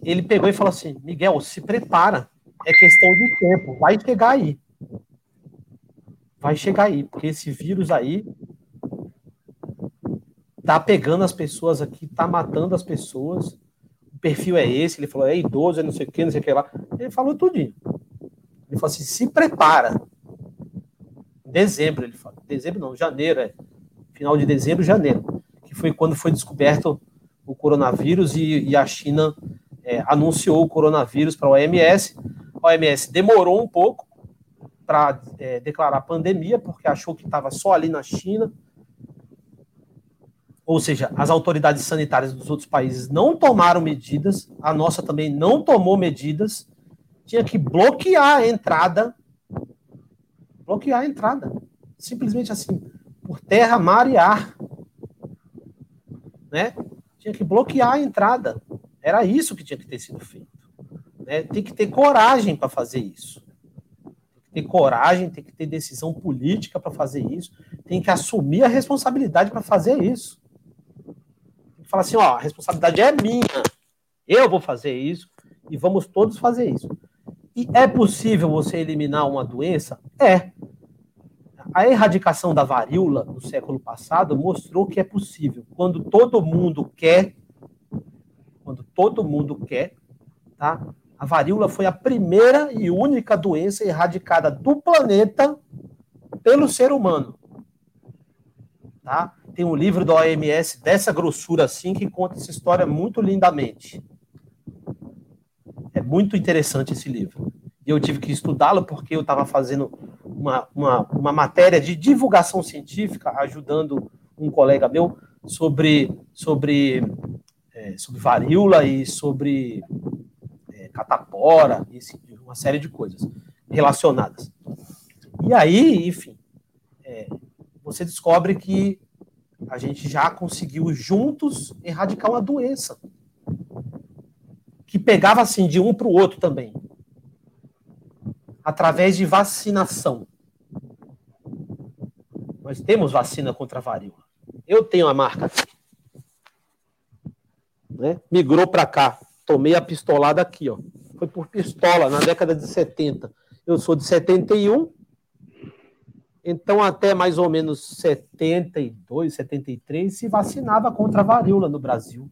ele pegou e falou assim: Miguel, se prepara, é questão de tempo. Vai chegar aí. Vai chegar aí, porque esse vírus aí tá pegando as pessoas aqui, tá matando as pessoas. O perfil é esse. Ele falou, é idoso, é não sei o que, não sei o que lá. Ele falou tudinho. Ele falou assim: se prepara. Dezembro, ele falou. Dezembro não, janeiro, é. Final de dezembro, janeiro. Que foi quando foi descoberto o coronavírus e, e a China é, anunciou o coronavírus para a OMS. A OMS demorou um pouco para é, declarar pandemia, porque achou que estava só ali na China. Ou seja, as autoridades sanitárias dos outros países não tomaram medidas, a nossa também não tomou medidas, tinha que bloquear a entrada. Bloquear a entrada. Simplesmente assim, por terra, mar e ar. Né? Tinha que bloquear a entrada. Era isso que tinha que ter sido feito. Né? Tem que ter coragem para fazer isso. Tem que ter coragem, tem que ter decisão política para fazer isso. Tem que assumir a responsabilidade para fazer isso. Tem que falar assim: ó, a responsabilidade é minha. Eu vou fazer isso e vamos todos fazer isso. E é possível você eliminar uma doença? É. A erradicação da varíola no século passado mostrou que é possível. Quando todo mundo quer, quando todo mundo quer, tá? A varíola foi a primeira e única doença erradicada do planeta pelo ser humano. Tá? Tem um livro da OMS dessa grossura assim que conta essa história muito lindamente. É muito interessante esse livro. E eu tive que estudá-lo porque eu estava fazendo uma, uma, uma matéria de divulgação científica, ajudando um colega meu sobre, sobre, é, sobre varíola e sobre é, catapora, e uma série de coisas relacionadas. E aí, enfim, é, você descobre que a gente já conseguiu juntos erradicar uma doença que pegava assim de um para o outro também, através de vacinação. Nós temos vacina contra a varíola. Eu tenho a marca aqui. Né? Migrou para cá. Tomei a pistolada aqui, ó. Foi por pistola na década de 70. Eu sou de 71. Então, até mais ou menos 72, 73, se vacinava contra a varíola no Brasil.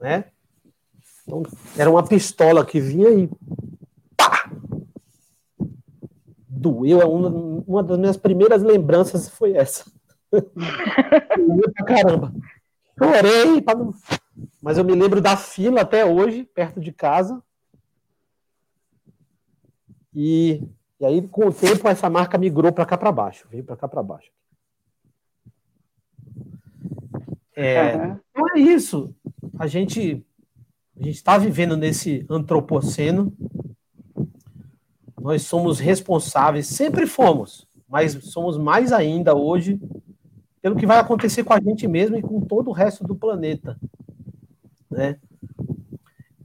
Né? Então, era uma pistola que vinha e pá! Doeu. É uma, uma das minhas primeiras lembranças foi essa. Doeu pra caramba. Chorei, não... mas eu me lembro da fila até hoje, perto de casa. E, e aí, com o tempo, essa marca migrou para cá para baixo, veio para cá para baixo. É, uhum. Então é isso. A gente a gente está vivendo nesse antropoceno. Nós somos responsáveis, sempre fomos, mas somos mais ainda hoje pelo que vai acontecer com a gente mesmo e com todo o resto do planeta. Né?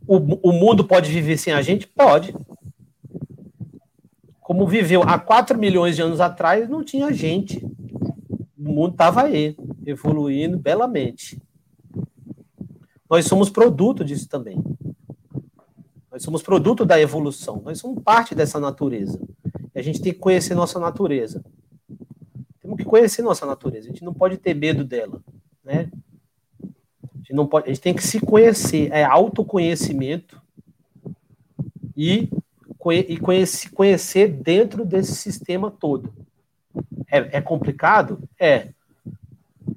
O, o mundo pode viver sem a gente? Pode. Como viveu há 4 milhões de anos atrás, não tinha gente. O mundo estava aí, evoluindo belamente. Nós somos produto disso também. Nós somos produto da evolução. Nós somos parte dessa natureza. E a gente tem que conhecer nossa natureza. Temos que conhecer nossa natureza. A gente não pode ter medo dela, né? A gente, não pode, a gente tem que se conhecer. É autoconhecimento e, e conhecer, conhecer dentro desse sistema todo. É, é complicado? É.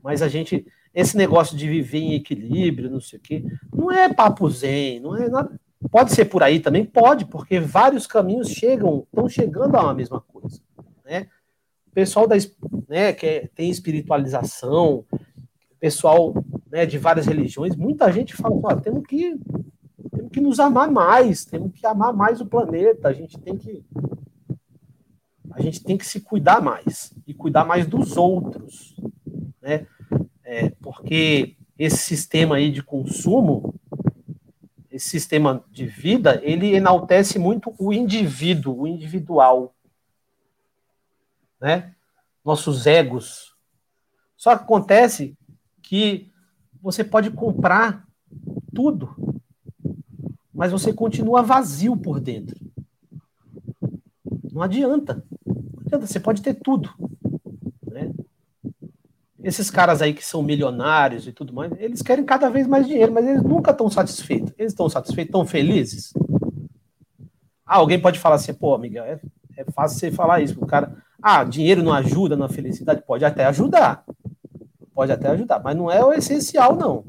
Mas a gente esse negócio de viver em equilíbrio, não sei o quê, não é papo zen, não é nada. Pode ser por aí também? Pode, porque vários caminhos chegam, estão chegando a uma mesma coisa. Né? O pessoal da, né, que é, tem espiritualização, pessoal né, de várias religiões, muita gente fala, ah, temos que temos que nos amar mais, temos que amar mais o planeta, a gente tem que a gente tem que se cuidar mais e cuidar mais dos outros, né? É, porque esse sistema aí de consumo, esse sistema de vida, ele enaltece muito o indivíduo, o individual, né? Nossos egos. Só que acontece que você pode comprar tudo, mas você continua vazio por dentro. Não adianta. Não adianta, você pode ter tudo. Esses caras aí que são milionários e tudo mais, eles querem cada vez mais dinheiro, mas eles nunca estão satisfeitos. Eles estão satisfeitos, estão felizes? Ah, alguém pode falar assim, pô, Miguel, é, é fácil você falar isso. O cara, ah, dinheiro não ajuda na felicidade? Pode até ajudar. Pode até ajudar, mas não é o essencial, não.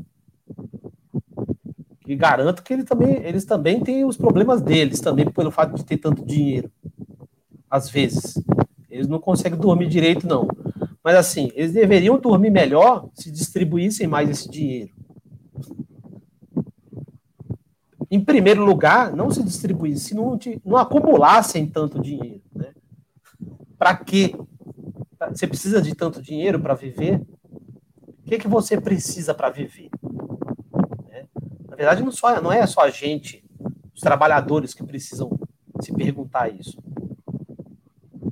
E garanto que ele também, eles também têm os problemas deles, também pelo fato de ter tanto dinheiro. Às vezes. Eles não conseguem dormir direito, não. Mas assim, eles deveriam dormir melhor se distribuíssem mais esse dinheiro. Em primeiro lugar, não se distribuísse, se não, não acumulassem tanto dinheiro. Né? Para quê? Você precisa de tanto dinheiro para viver? O que, que você precisa para viver? Né? Na verdade, não, só, não é só a gente, os trabalhadores que precisam se perguntar isso.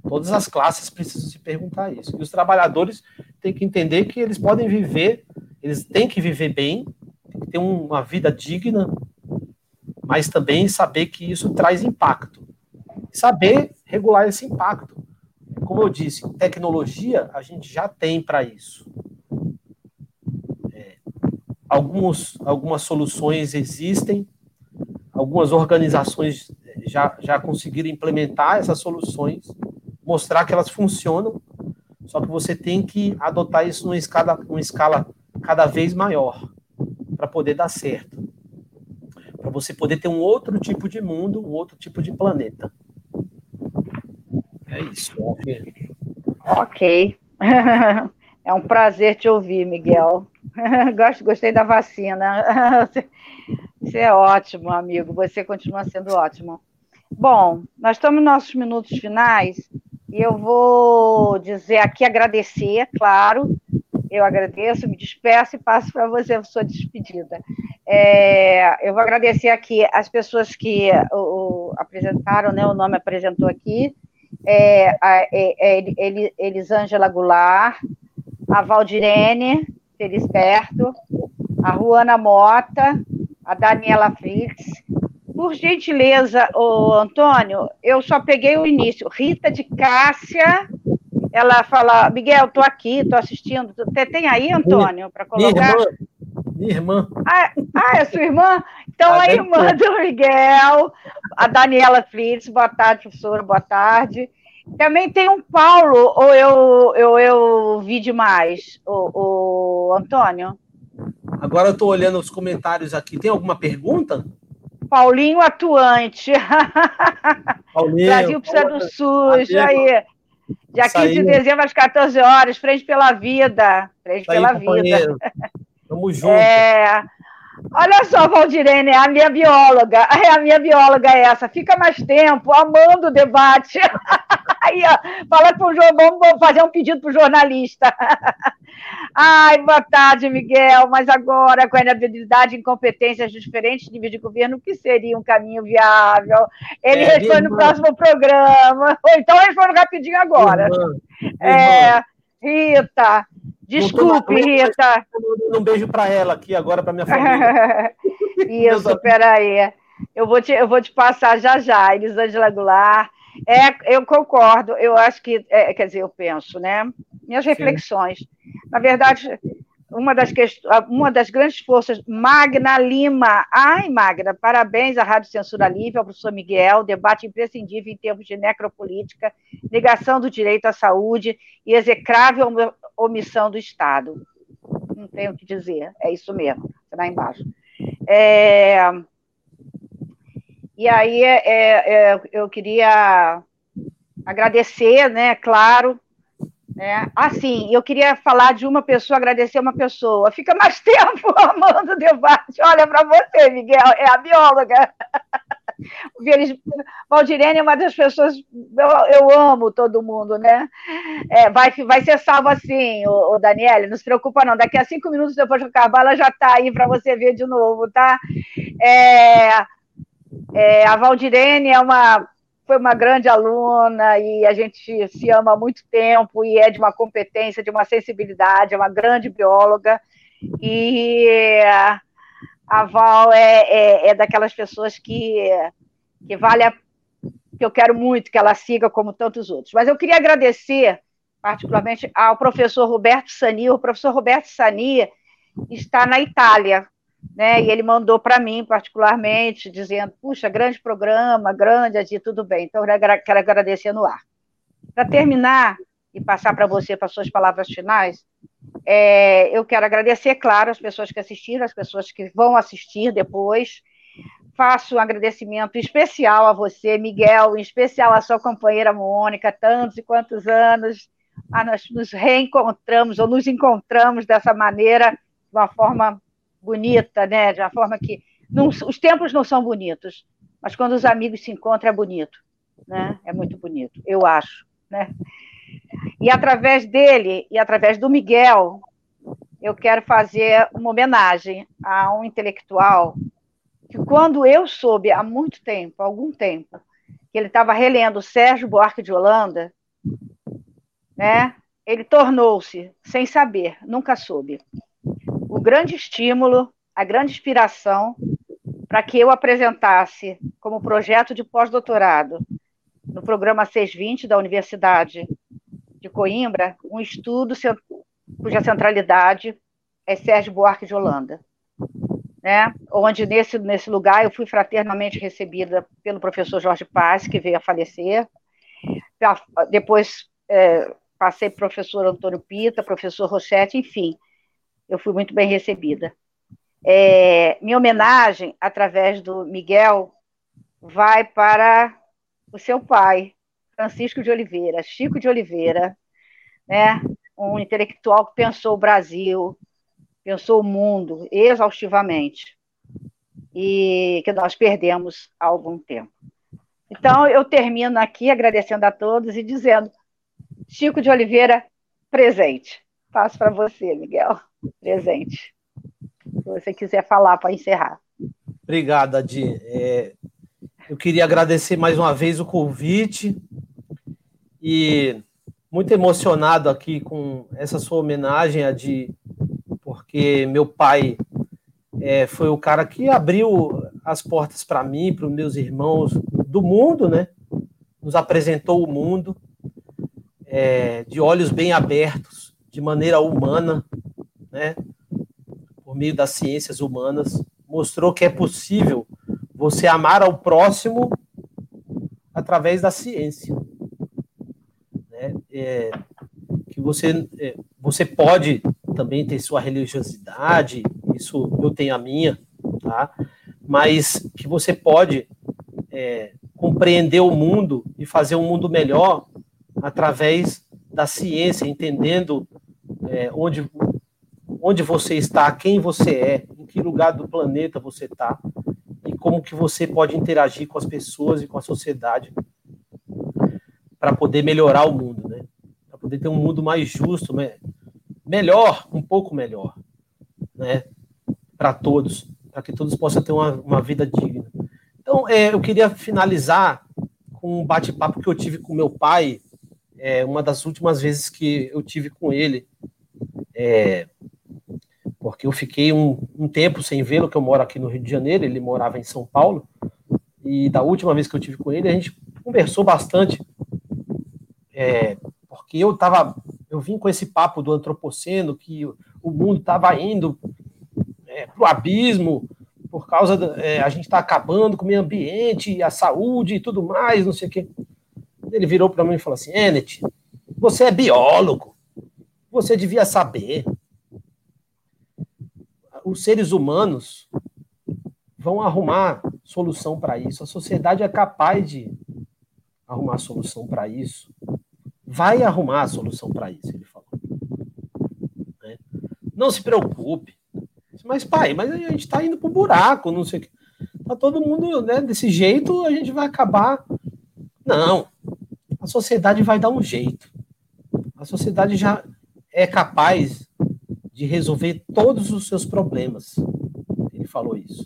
Todas as classes precisam se perguntar isso. E os trabalhadores têm que entender que eles podem viver, eles têm que viver bem, têm que ter uma vida digna, mas também saber que isso traz impacto. Saber regular esse impacto. Como eu disse, tecnologia a gente já tem para isso. É, alguns, algumas soluções existem, algumas organizações já, já conseguiram implementar essas soluções, mostrar que elas funcionam, só que você tem que adotar isso numa escala, numa escala cada vez maior para poder dar certo. Para você poder ter um outro tipo de mundo, um outro tipo de planeta. É isso. Ok. É um prazer te ouvir, Miguel. Gosto, gostei da vacina. Você é ótimo, amigo. Você continua sendo ótimo. Bom, nós estamos nos nossos minutos finais e eu vou dizer aqui agradecer, claro. Eu agradeço, me despeço e passo para você a sua despedida. É, eu vou agradecer aqui as pessoas que o, o, apresentaram, né, o nome apresentou aqui. É, a, é, é, Elisângela Goulart, a Valdirene Felisperto, a Ruana Mota, a Daniela Fritz, por gentileza, o Antônio, eu só peguei o início. Rita de Cássia, ela fala, Miguel, estou aqui, estou assistindo. Tem aí, Antônio, para colocar? Minha irmã. Ah, ah, é sua irmã? Então, a, a irmã do Miguel, a Daniela Fritz, boa tarde, professora, boa tarde. Também tem um Paulo, ou eu, eu, eu vi demais, o, o Antônio? Agora eu estou olhando os comentários aqui. Tem alguma pergunta? Paulinho atuante. Paulinho, Brasil precisa do SUS. Aí. Dia 15 de dezembro, às 14 horas, Frente pela Vida. Frente pela Vida. Tamo junto. É... Olha só, Valdirene, é a minha bióloga. É a minha bióloga essa. Fica mais tempo, amando o debate. Aí, ó, fala com o João, vamos fazer um pedido para o jornalista. Ai, boa tarde, Miguel. Mas agora, com a inabilidade e incompetências de diferentes níveis de governo, o que seria um caminho viável? Ele é, responde no próximo programa. Ou então responde rapidinho agora. Irmã, é, Rita, desculpe, Rita. Um beijo para ela aqui agora, para minha família. Isso, peraí. Eu vou, te, eu vou te passar já já, Elisângela Goulart. É, eu concordo, eu acho que, é, quer dizer, eu penso, né? Minhas reflexões. Sim. Na verdade, uma das, uma das grandes forças, Magna Lima. Ai, Magna, parabéns à Rádio Censura Livre, ao professor Miguel, debate imprescindível em termos de necropolítica, negação do direito à saúde e execrável omissão do Estado. Não tenho o que dizer, é isso mesmo, está lá embaixo. É, e aí é, é, eu queria agradecer, né, claro, né? Assim, eu queria falar de uma pessoa, agradecer uma pessoa. Fica mais tempo amando o debate. Olha para você, Miguel, é a bióloga. Valdirene é uma das pessoas, eu, eu amo todo mundo, né? É, vai, vai ser salvo assim, o, o Daniele, não se preocupa não, daqui a cinco minutos depois que acabar, ela já está aí para você ver de novo, tá? É, é, a Valdirene é uma foi uma grande aluna e a gente se ama há muito tempo e é de uma competência, de uma sensibilidade, é uma grande bióloga e a Val é, é, é daquelas pessoas que, que vale a, que eu quero muito que ela siga como tantos outros. Mas eu queria agradecer particularmente ao professor Roberto Sani. O professor Roberto Sani está na Itália, né? E ele mandou para mim, particularmente, dizendo: puxa, grande programa, grande, Adi, tudo bem. Então, quero agradecer no ar. Para terminar e passar para você para suas palavras finais, é, eu quero agradecer, claro, as pessoas que assistiram, as pessoas que vão assistir depois. Faço um agradecimento especial a você, Miguel, em especial a sua companheira Mônica, tantos e quantos anos. Ah, nós nos reencontramos ou nos encontramos dessa maneira, de uma forma bonita, né? De uma forma que não, os tempos não são bonitos, mas quando os amigos se encontram é bonito, né? É muito bonito, eu acho, né? E através dele e através do Miguel, eu quero fazer uma homenagem a um intelectual que quando eu soube há muito tempo, algum tempo, que ele estava relendo Sérgio Buarque de Holanda, né? Ele tornou-se, sem saber, nunca soube, grande estímulo, a grande inspiração para que eu apresentasse como projeto de pós-doutorado no programa 620 da Universidade de Coimbra um estudo cuja centralidade é Sérgio Buarque de Holanda, né? Onde nesse nesse lugar eu fui fraternamente recebida pelo professor Jorge Paz, que veio a falecer. Depois é, passei para o professor Antônio Pita, professor Rochetti, enfim, eu fui muito bem recebida. É, minha homenagem, através do Miguel, vai para o seu pai, Francisco de Oliveira, Chico de Oliveira, né? um intelectual que pensou o Brasil, pensou o mundo exaustivamente, e que nós perdemos há algum tempo. Então, eu termino aqui agradecendo a todos e dizendo: Chico de Oliveira, presente. Passo para você, Miguel, presente se você quiser falar para encerrar. Obrigado, Adi. É, eu queria agradecer mais uma vez o convite e muito emocionado aqui com essa sua homenagem, Adi, porque meu pai é, foi o cara que abriu as portas para mim, para os meus irmãos do mundo, né? Nos apresentou o mundo é, de olhos bem abertos, de maneira humana, né? por meio das ciências humanas, mostrou que é possível você amar ao próximo através da ciência. Né? É, que você, é, você pode também ter sua religiosidade, isso eu tenho a minha, tá? mas que você pode é, compreender o mundo e fazer um mundo melhor através da ciência, entendendo é, onde onde você está, quem você é, em que lugar do planeta você está e como que você pode interagir com as pessoas e com a sociedade para poder melhorar o mundo, né? Para poder ter um mundo mais justo, né? melhor, um pouco melhor, né? Para todos, para que todos possam ter uma, uma vida digna. Então, é, eu queria finalizar com um bate-papo que eu tive com meu pai, é, uma das últimas vezes que eu tive com ele. É, porque eu fiquei um, um tempo sem vê-lo, que eu moro aqui no Rio de Janeiro, ele morava em São Paulo, e da última vez que eu tive com ele, a gente conversou bastante, é, porque eu tava, eu vim com esse papo do antropoceno, que o mundo estava indo é, para o abismo, por causa da, é, a gente está acabando com o meio ambiente, a saúde e tudo mais, não sei o quê. Ele virou para mim e falou assim, Enet, você é biólogo, você devia saber os seres humanos vão arrumar solução para isso. A sociedade é capaz de arrumar solução para isso. Vai arrumar a solução para isso, ele falou. Né? Não se preocupe. Mas, pai, mas a gente está indo para o buraco, não sei o que. Tá todo mundo, né, desse jeito, a gente vai acabar. Não. A sociedade vai dar um jeito. A sociedade já é capaz de resolver todos os seus problemas. Ele falou isso.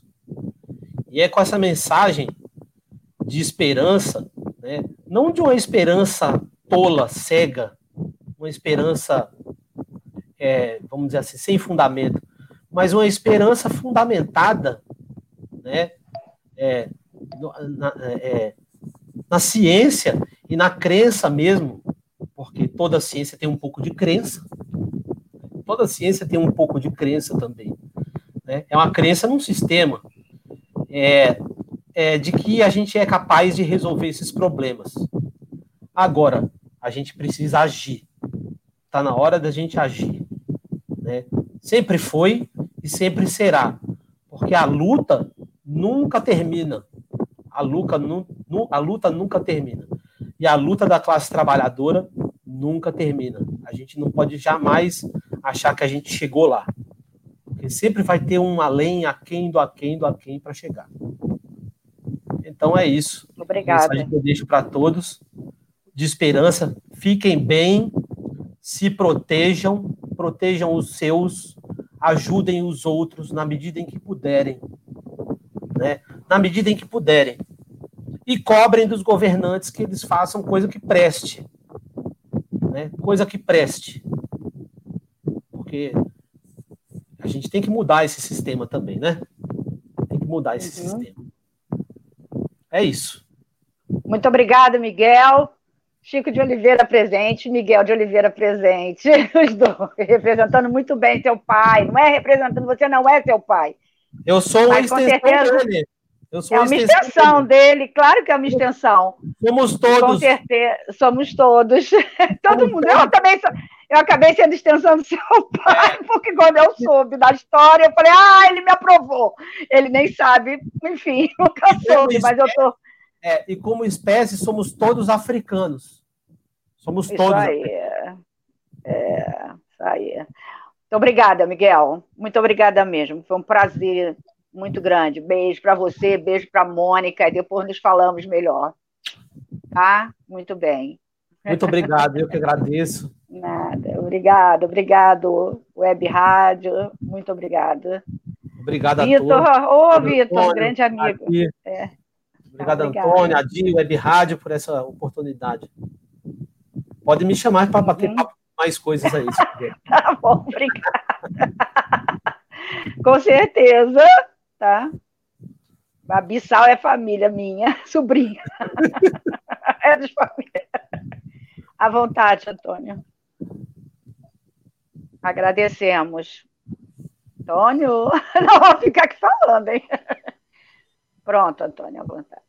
E é com essa mensagem de esperança, né, não de uma esperança tola, cega, uma esperança, é, vamos dizer assim, sem fundamento, mas uma esperança fundamentada né, é, na, é, na ciência e na crença mesmo, porque toda ciência tem um pouco de crença, toda ciência tem um pouco de crença também. Né? É uma crença num sistema é, é, de que a gente é capaz de resolver esses problemas. Agora, a gente precisa agir. Está na hora da gente agir. Né? Sempre foi e sempre será. Porque a luta nunca termina. A luta, nu, a luta nunca termina. E a luta da classe trabalhadora nunca termina. A gente não pode jamais achar que a gente chegou lá. Porque sempre vai ter um além, aquém do aquém do aquém para chegar. Então é isso. Obrigada. A mensagem que eu deixo para todos de esperança. Fiquem bem, se protejam, protejam os seus, ajudem os outros na medida em que puderem. Né? Na medida em que puderem. E cobrem dos governantes que eles façam coisa que preste. Né? Coisa que preste porque a gente tem que mudar esse sistema também, né? Tem que mudar esse uhum. sistema. É isso. Muito obrigada, Miguel. Chico de Oliveira presente, Miguel de Oliveira presente, os dois, representando muito bem seu pai. Não é representando você, não é seu pai. Eu sou uma Mas, extensão certeza, dele. Eu sou é uma extensão, extensão dele. claro que é uma extensão. Somos todos. Com certeza, somos todos. Todo mundo. Eu também sou, eu acabei sendo extensão do seu pai, é. porque quando eu soube da história, eu falei, ah, ele me aprovou. Ele nem sabe, enfim, nunca soube, mas eu tô. É, e como espécie, somos todos africanos. Somos isso todos. Aí. É, é, isso aí. Muito obrigada, Miguel. Muito obrigada mesmo. Foi um prazer muito grande. Beijo para você, beijo para Mônica, e depois nos falamos melhor. Tá? Muito bem. Muito obrigado, eu que agradeço. Nada, obrigado, obrigado, Web Rádio, muito obrigada. Obrigado Vitor, a todos. Ô, Vitor, grande amigo. É. Obrigado, Antônio, a Di, Web Rádio, por essa oportunidade. Pode me chamar para bater uhum. mais coisas aí. tá bom, obrigada. Com certeza, tá? A Bissau é família minha, sobrinha. é de família. À vontade, Antônio. Agradecemos. Antônio, não vou ficar aqui falando, hein? Pronto, Antônio, à vontade.